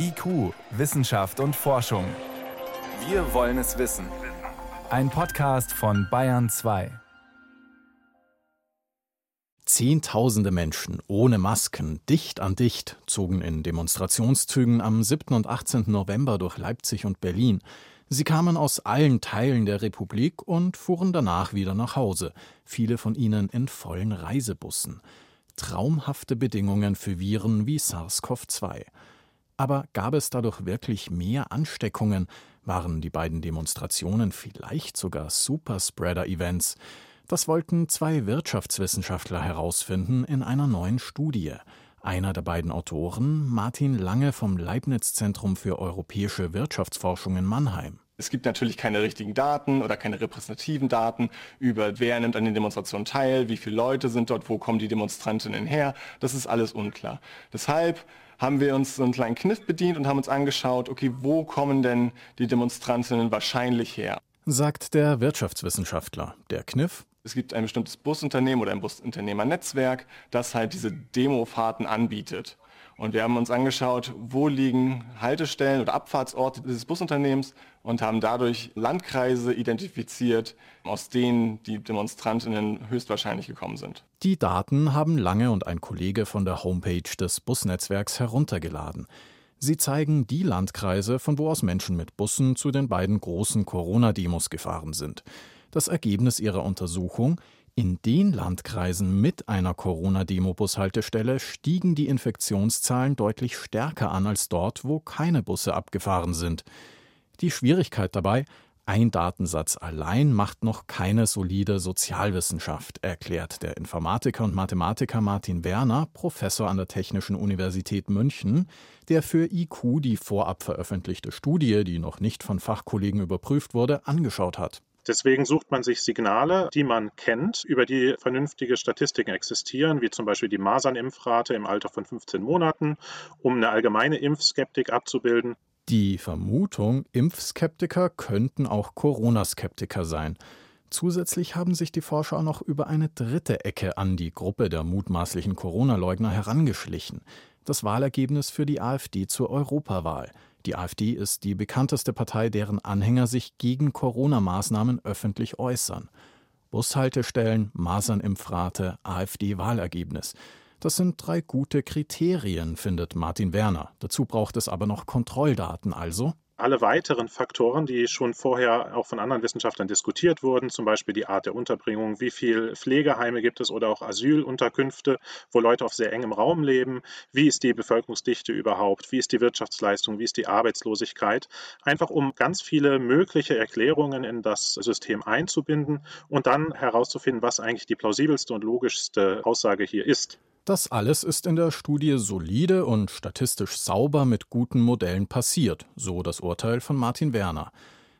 IQ, Wissenschaft und Forschung. Wir wollen es wissen. Ein Podcast von Bayern 2. Zehntausende Menschen ohne Masken, dicht an dicht, zogen in Demonstrationszügen am 7. und 18. November durch Leipzig und Berlin. Sie kamen aus allen Teilen der Republik und fuhren danach wieder nach Hause, viele von ihnen in vollen Reisebussen. Traumhafte Bedingungen für Viren wie SARS-CoV-2. Aber gab es dadurch wirklich mehr Ansteckungen? Waren die beiden Demonstrationen vielleicht sogar Superspreader-Events? Das wollten zwei Wirtschaftswissenschaftler herausfinden in einer neuen Studie. Einer der beiden Autoren, Martin Lange vom Leibniz Zentrum für europäische Wirtschaftsforschung in Mannheim. Es gibt natürlich keine richtigen Daten oder keine repräsentativen Daten über, wer nimmt an den Demonstrationen teil, wie viele Leute sind dort, wo kommen die Demonstrantinnen her. Das ist alles unklar. Deshalb haben wir uns so einen kleinen Kniff bedient und haben uns angeschaut, okay, wo kommen denn die Demonstrantinnen wahrscheinlich her? Sagt der Wirtschaftswissenschaftler. Der Kniff? Es gibt ein bestimmtes Busunternehmen oder ein Busunternehmernetzwerk, das halt diese Demofahrten anbietet. Und wir haben uns angeschaut, wo liegen Haltestellen oder Abfahrtsorte dieses Busunternehmens und haben dadurch Landkreise identifiziert, aus denen die Demonstrantinnen höchstwahrscheinlich gekommen sind. Die Daten haben Lange und ein Kollege von der Homepage des Busnetzwerks heruntergeladen. Sie zeigen die Landkreise, von wo aus Menschen mit Bussen zu den beiden großen Corona-Demos gefahren sind. Das Ergebnis ihrer Untersuchung in den Landkreisen mit einer Corona-Demo-Bushaltestelle stiegen die Infektionszahlen deutlich stärker an als dort, wo keine Busse abgefahren sind. Die Schwierigkeit dabei, ein Datensatz allein macht noch keine solide Sozialwissenschaft, erklärt der Informatiker und Mathematiker Martin Werner, Professor an der Technischen Universität München, der für IQ die vorab veröffentlichte Studie, die noch nicht von Fachkollegen überprüft wurde, angeschaut hat. Deswegen sucht man sich Signale, die man kennt, über die vernünftige Statistiken existieren, wie zum Beispiel die Masernimpfrate im Alter von 15 Monaten, um eine allgemeine Impfskeptik abzubilden. Die Vermutung, Impfskeptiker könnten auch Corona-Skeptiker sein. Zusätzlich haben sich die Forscher noch über eine dritte Ecke an die Gruppe der mutmaßlichen Corona-Leugner herangeschlichen. Das Wahlergebnis für die AfD zur Europawahl. Die AfD ist die bekannteste Partei, deren Anhänger sich gegen Corona-Maßnahmen öffentlich äußern. Bushaltestellen, Masernimpfrate, AfD-Wahlergebnis. Das sind drei gute Kriterien, findet Martin Werner. Dazu braucht es aber noch Kontrolldaten, also alle weiteren Faktoren, die schon vorher auch von anderen Wissenschaftlern diskutiert wurden, zum Beispiel die Art der Unterbringung, wie viele Pflegeheime gibt es oder auch Asylunterkünfte, wo Leute auf sehr engem Raum leben, wie ist die Bevölkerungsdichte überhaupt, wie ist die Wirtschaftsleistung, wie ist die Arbeitslosigkeit, einfach um ganz viele mögliche Erklärungen in das System einzubinden und dann herauszufinden, was eigentlich die plausibelste und logischste Aussage hier ist. Das alles ist in der Studie solide und statistisch sauber mit guten Modellen passiert, so das Urteil von Martin Werner.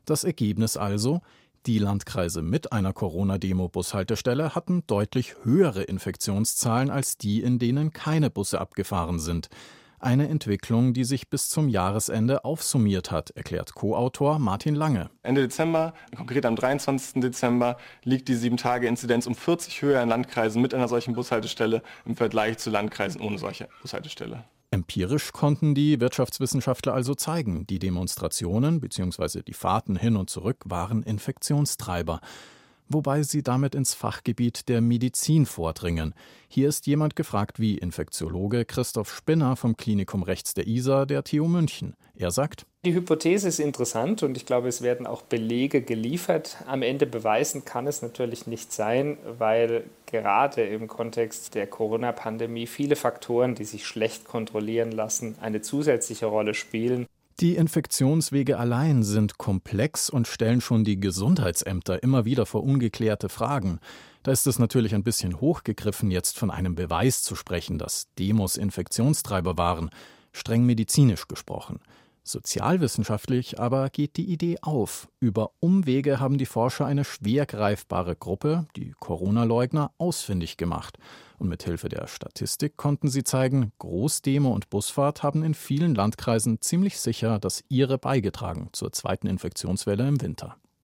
Das Ergebnis also, die Landkreise mit einer Corona-Demo-Bushaltestelle hatten deutlich höhere Infektionszahlen als die, in denen keine Busse abgefahren sind. Eine Entwicklung, die sich bis zum Jahresende aufsummiert hat, erklärt Co-Autor Martin Lange. Ende Dezember, konkret am 23. Dezember, liegt die 7-Tage-Inzidenz um 40 höher in Landkreisen mit einer solchen Bushaltestelle im Vergleich zu Landkreisen ohne solche Bushaltestelle. Empirisch konnten die Wirtschaftswissenschaftler also zeigen, die Demonstrationen bzw. die Fahrten hin und zurück waren Infektionstreiber wobei sie damit ins Fachgebiet der Medizin vordringen. Hier ist jemand gefragt wie Infektiologe Christoph Spinner vom Klinikum Rechts der ISA der TU München. Er sagt, die Hypothese ist interessant und ich glaube, es werden auch Belege geliefert. Am Ende beweisen kann es natürlich nicht sein, weil gerade im Kontext der Corona-Pandemie viele Faktoren, die sich schlecht kontrollieren lassen, eine zusätzliche Rolle spielen. Die Infektionswege allein sind komplex und stellen schon die Gesundheitsämter immer wieder vor ungeklärte Fragen. Da ist es natürlich ein bisschen hochgegriffen, jetzt von einem Beweis zu sprechen, dass Demos Infektionstreiber waren, streng medizinisch gesprochen. Sozialwissenschaftlich aber geht die Idee auf. Über Umwege haben die Forscher eine schwer greifbare Gruppe, die Corona-Leugner, ausfindig gemacht. Und mit Hilfe der Statistik konnten sie zeigen, Großdemo und Busfahrt haben in vielen Landkreisen ziemlich sicher das ihre beigetragen zur zweiten Infektionswelle im Winter.